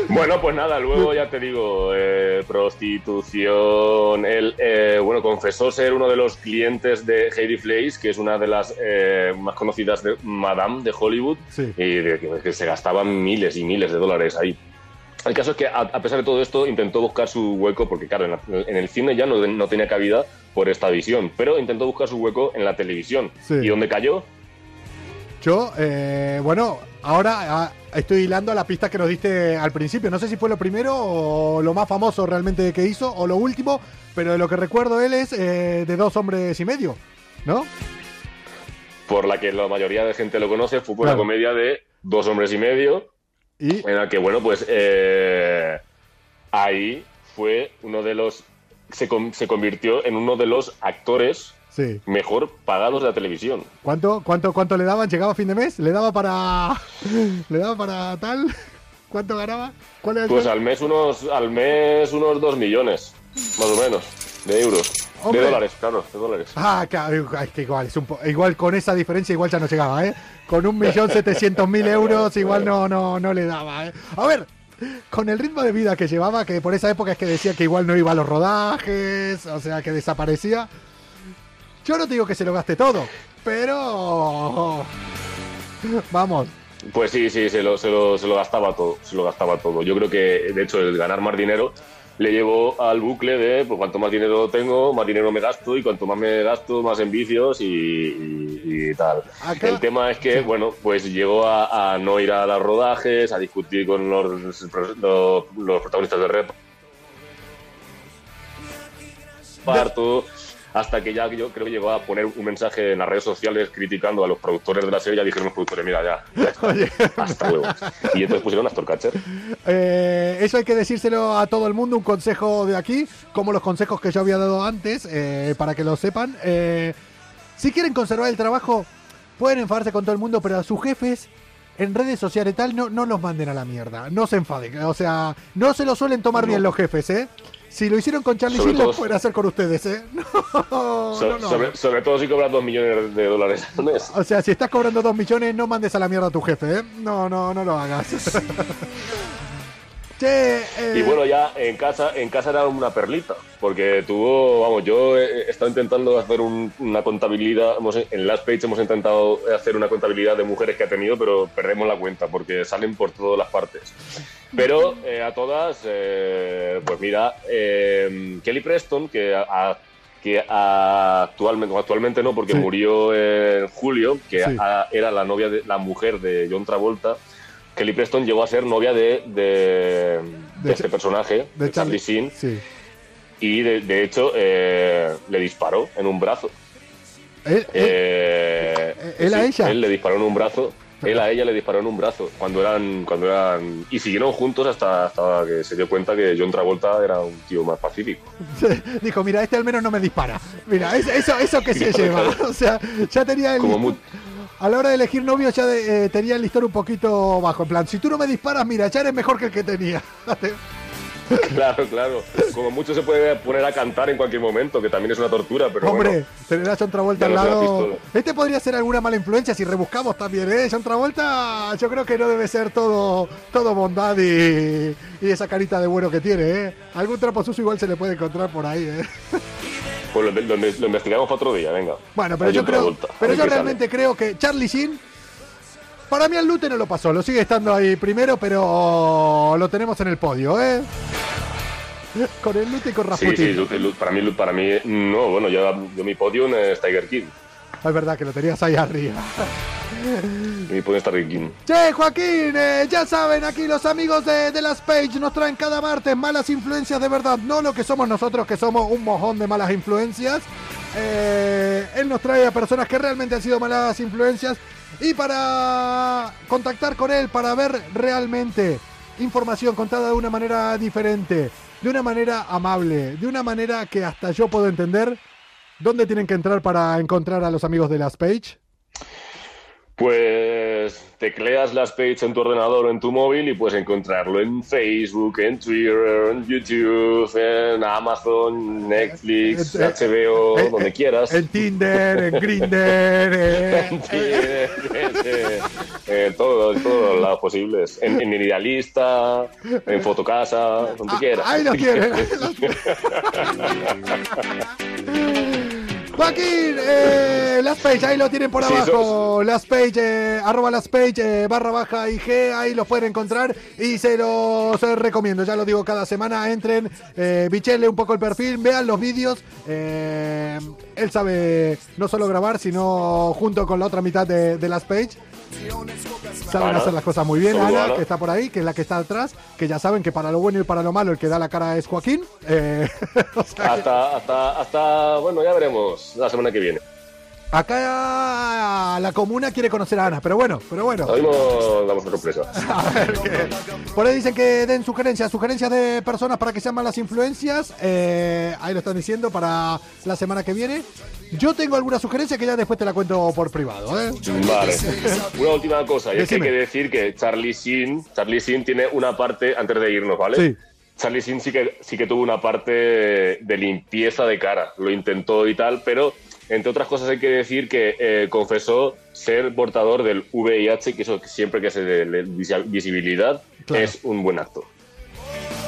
Bueno, pues nada, luego ya te digo, eh, prostitución. Él, eh, bueno, confesó ser uno de los clientes de Heidi Fleiss, que es una de las eh, más conocidas de Madame de Hollywood, Sí. y de que, que se gastaban miles y miles de dólares ahí. El caso es que, a, a pesar de todo esto, intentó buscar su hueco, porque claro, en, la- en el cine ya no, no tenía cabida por esta visión, pero intentó buscar su hueco en la televisión. Sí. ¿Y dónde cayó? Yo, eh, bueno, ahora ah, estoy hilando a la pista que nos diste al principio. No sé si fue lo primero o lo más famoso realmente que hizo o lo último, pero de lo que recuerdo él es eh, de dos hombres y medio, ¿no? por la que la mayoría de gente lo conoce, fue por Claro. la comedia de Dos hombres y medio, Y en la que, bueno, pues eh, ahí fue uno de los... Se, se convirtió en uno de los actores sí. mejor pagados de la televisión. ¿Cuánto, cuánto, cuánto le daban? ¿Llegaba a fin de mes? ¿Le daba para. *laughs* ¿Le daba para tal? *laughs* ¿Cuánto ganaba? ¿Cuál era el Pues al mes unos, al mes unos dos millones, más o menos, de euros. Hombre. De dólares, claro, de dólares. Ah, claro, es que igual, es un po- igual con esa diferencia igual ya no llegaba, ¿eh? Con un millón setecientos mil euros igual no, no, no le daba, ¿eh? A ver, con el ritmo de vida que llevaba, que por esa época es que decía que igual no iba a los rodajes, o sea, que desaparecía. Yo no te digo que se lo gaste todo, pero... Vamos, Pues sí, sí, se lo, se, lo, se lo gastaba todo, se lo gastaba todo. Yo creo que, de hecho, el ganar más dinero le llevó al bucle de, pues cuanto más dinero tengo, más dinero me gasto, y cuanto más me gasto, más en vicios y, y- y tal. Acá- El tema es que, bueno, pues llegó a, a no ir a los rodajes, a discutir con los, los, los protagonistas del reparto, hasta que ya yo creo que llegó a poner un mensaje en las redes sociales criticando a los productores de la serie, ya dijeron los productores, mira, ya, ya está, *laughs* Oye. hasta luego. Y entonces pusieron a Storkatcher. Eh, eso hay que decírselo a todo el mundo, un consejo de aquí, como los consejos que yo había dado antes, eh, para que lo sepan. Eh, si quieren conservar el trabajo, pueden enfadarse con todo el mundo, pero a sus jefes en redes sociales y tal, no, no los manden a la mierda, no se enfaden. O sea, no se lo suelen tomar No. bien los jefes, ¿eh? Si lo hicieron con Charlie Sheen, lo pueden hacer con ustedes, ¿eh? *laughs* No, So- no, no. sobre, sobre todo si cobras dos millones de dólares al mes. O sea, si estás cobrando dos millones, no mandes a la mierda a tu jefe, ¿eh? No, no, no lo hagas. Che, eh, Y bueno, ya en casa, en casa era una perlita, porque tuvo, vamos, yo he estado intentando hacer un- una contabilidad, hemos- en Last Page hemos intentado hacer una contabilidad de mujeres que ha tenido, pero perdemos la cuenta, porque salen por todas las partes. Pero eh, a todas, eh, pues mira, eh, Kelly Preston, que, a- a- que actualmente, actualmente no, porque Sí. murió en julio, que Sí. a- era la novia de la mujer de John Travolta, Kelly Preston llegó a ser novia de, de, este personaje, de Charlie Sheen, Sí. y de, hecho eh, le disparó en un brazo. Él- Eh, ¿Él a ella? Él le disparó en un brazo. Él a ella le disparó en un brazo cuando eran, cuando eran y siguieron juntos hasta, hasta que se dio cuenta que John Travolta era un tío más pacífico. dijo, mira, este al menos no me dispara. Mira, es- eso, eso que *laughs* se lleva. O sea, ya tenía el Como A la hora de elegir novio ya eh, tenía el listón un poquito bajo. En plan, si tú no me disparas, mira, ya eres mejor que el que tenía. *laughs* *laughs* claro, claro. Como mucho se puede poner a cantar en cualquier momento, que también es una tortura, pero Hombre, bueno. tener a John Travolta al no lado. Este podría ser alguna mala influencia si rebuscamos también, ¿eh? John Travolta, yo creo que no debe ser todo, todo bondad y, y esa carita de bueno que tiene, ¿eh? Algún trapo sucio igual se le puede encontrar por ahí, ¿eh? Pues lo, lo- lo investigamos para otro día, venga. Bueno, pero yo creo, Travolta, pero yo sale. realmente creo que Charlie Sheen, para mí al Lute no lo pasó, lo sigue estando ahí primero, pero lo tenemos en el podio, ¿eh? *laughs* Con el Lute y con Sí, Rasputin. sí, Lu- Lu- para mí, para mí, no, bueno, yo, yo mi podio es Tiger King. Es verdad que lo tenías ahí arriba. *laughs* Mi podio es Tiger King. Che, Joaquín, eh, ya saben, aquí los amigos de, de las Page nos traen cada martes malas influencias de verdad, no lo que somos nosotros, que somos un mojón de malas influencias. Eh, él nos trae a personas que realmente han sido malas influencias y para contactar con él, para ver realmente información contada de una manera diferente, de una manera amable, de una manera que hasta yo puedo entender, ¿dónde tienen que entrar para encontrar a los amigos de las Page? Pues tecleas las page en tu ordenador o en tu móvil y puedes encontrarlo en Facebook, en Twitter, en YouTube, en Amazon, Netflix, Eh, eh, HBO, eh, donde eh, quieras. En Tinder, en Grindr. *laughs* eh. En Twitter, eh, en todos, en todos los lados posibles. En, en Idealista, en Fotocasa, donde Ah, quieras. ahí tienen. *laughs* *laughs* Joaquín, eh, las page, ahí lo tienen por abajo. Las page, eh, arroba las page, eh, barra baja IG, ahí los pueden encontrar y se los eh, recomiendo. Ya lo digo cada semana, entren, eh, bichenle un poco el perfil, vean los vídeos. él sabe no solo grabar, sino junto con la otra mitad de, de las page. Saben Ana. hacer las cosas muy bien, Ana, que está por ahí, que es la que está atrás, que ya saben que para lo bueno y para lo malo el que da la cara es Joaquín. Eh, *laughs* o sea que Hasta, hasta, hasta, bueno, ya veremos la semana que viene. Acá la comuna quiere conocer a Ana, pero bueno, pero bueno. Mismo damos una sorpresa. *laughs* A ver qué- Por ahí dicen que den sugerencias, sugerencias de personas para que sean malas influencias. Eh, ahí lo están diciendo para la semana que viene. Yo tengo alguna sugerencia que ya después te la cuento por privado. ¿eh? Vale. Una última cosa, y es que hay que decir que Charlie Sheen, Charlie Sheen tiene una parte, antes de irnos, ¿vale? Sí. Charlie Sheen sí que, sí que tuvo una parte de limpieza de cara, lo intentó y tal, pero entre otras cosas hay que decir que eh, confesó ser portador del VIH, que eso siempre que se visi- visibilidad Claro. es un buen acto.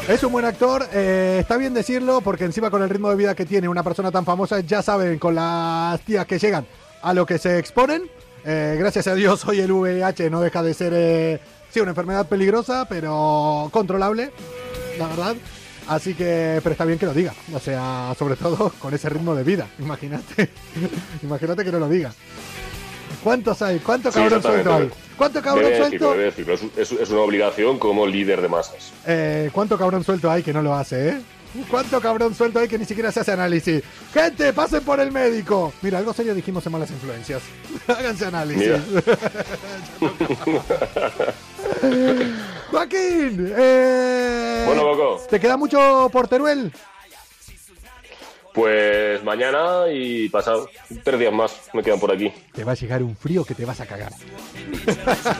Es un buen actor, eh, está bien decirlo, porque encima con el ritmo de vida que tiene una persona tan famosa, ya saben con las tías que llegan a lo que se exponen. Eh, gracias a Dios hoy el VIH no deja de ser, sí, una enfermedad peligrosa, pero controlable, la verdad. Así que, pero está bien que lo diga, o sea, sobre todo *laughs* con ese ritmo de vida, imagínate, *laughs* imagínate que no lo diga. ¿Cuántos hay? ¿Cuánto cabrón suelto hay? ¿Cuánto cabrón Debe suelto? debe es una obligación como líder de masas. Eh, ¿Cuánto cabrón suelto hay que no lo hace, eh? ¿Cuánto cabrón suelto hay que ni siquiera se hace análisis? Gente, pasen por el médico. Mira, algo serio dijimos en malas influencias. *laughs* Háganse análisis. Joaquín, eh, Bueno, Coco. ¿te queda mucho por Teruel? Pues mañana y pasado, tres días más me quedan por aquí. Te va a llegar un frío que te vas a cagar.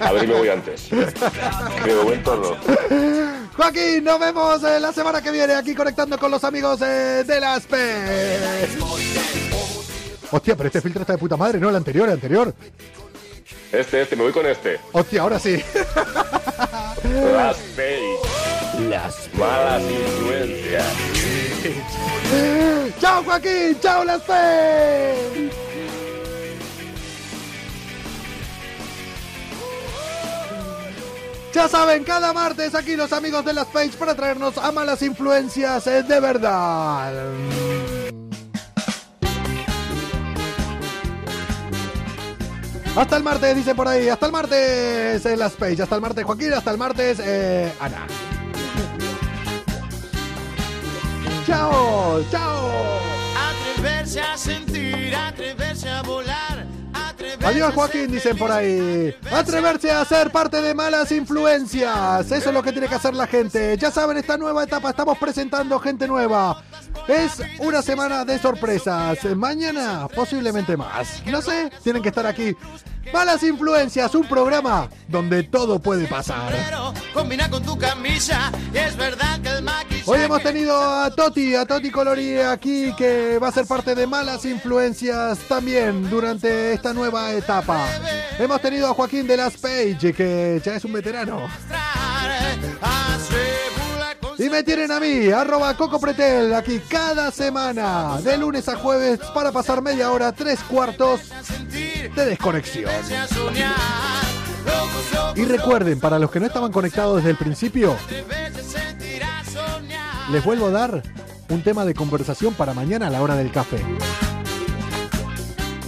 A ver si me voy antes. Me voy en torno. Joaquín, nos vemos eh, la semana que viene aquí conectando con los amigos eh, de las P. Hostia, pero este filtro está de puta madre, ¿no? El anterior, el anterior. Este, este, me voy con este. Hostia, ahora sí. Raspberry. Las Malas influencias. *laughs* ¡Chao, Joaquín! ¡Chao, Las Face! Ya saben, cada martes aquí los amigos de Las Face para traernos a malas influencias eh, de verdad. Hasta el martes, dice por ahí. Hasta el martes en Las Face. Hasta el martes, Joaquín. Hasta el martes, eh, Ana. Chao, chao. Atreverse a sentir, atreverse a volar. Adiós Joaquín, dicen por ahí. Atreverse a ser parte de malas influencias. Eso es lo que tiene que hacer la gente. Ya saben, esta nueva etapa estamos presentando gente nueva. Es una semana de sorpresas. Mañana posiblemente más. No sé, tienen que estar aquí. Malas influencias, un programa donde todo puede pasar. Combina con tu camisa es verdad que el Hoy hemos tenido a Toti, a Toti Colori aquí que va a ser parte de malas influencias también durante esta nueva etapa. Hemos tenido a Joaquín de las Page que ya es un veterano. Y me tienen a mí, arroba Coco Pretel, aquí cada semana, de lunes a jueves, para pasar media hora, tres cuartos de desconexión. Y recuerden, para los que no estaban conectados desde el principio, les vuelvo a dar un tema de conversación para mañana a la hora del café.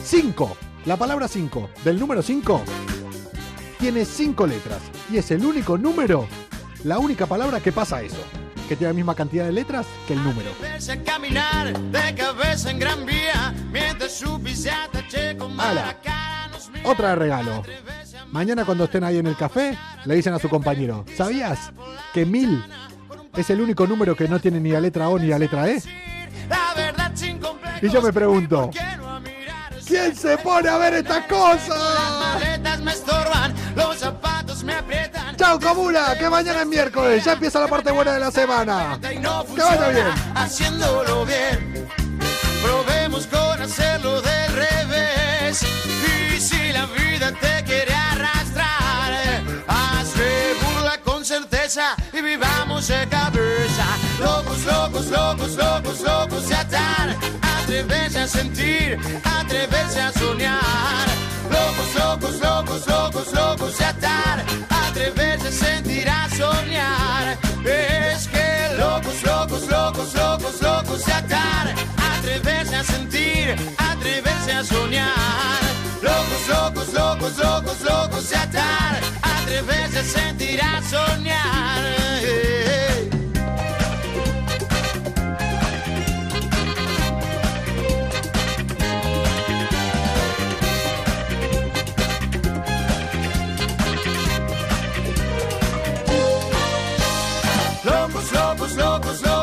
5. La palabra 5 del número 5 tiene 5 letras y es el único número, la única palabra que pasa eso, que tiene la misma cantidad de letras que el número. Ala. Otra de regalo. Mañana cuando estén ahí en el café, le dicen a su compañero, ¿sabías que 1000 es el único número que no tiene ni la letra O ni la letra E? Y yo me pregunto. ¿quién se pone a ver estas Las cosas? maletas me estorban, los zapatos me aprietan. Chao comuna, que mañana es miércoles, ya empieza la parte buena de la semana. Que vaya bien. haciéndolo bien. Probemos con hacerlo del revés. Y si la vida te quiere arrastrar, hazle burla con certeza y vivamos de cabeza. Locos, locos, locos, locos, locos de atar. Atreverse a sentir, atreverse a soñar. Locos, locos, locos, locos, locos de atar. Atreverse a sentir, a soñar. Es que locos, locos, locos, locos, locos de atar. Atreverse a sentir, atreverse a soñar. Locos, locos, locos, locos, locos de atar. Atreverse a sentir, a soñar. Locos, locos, locos, locos.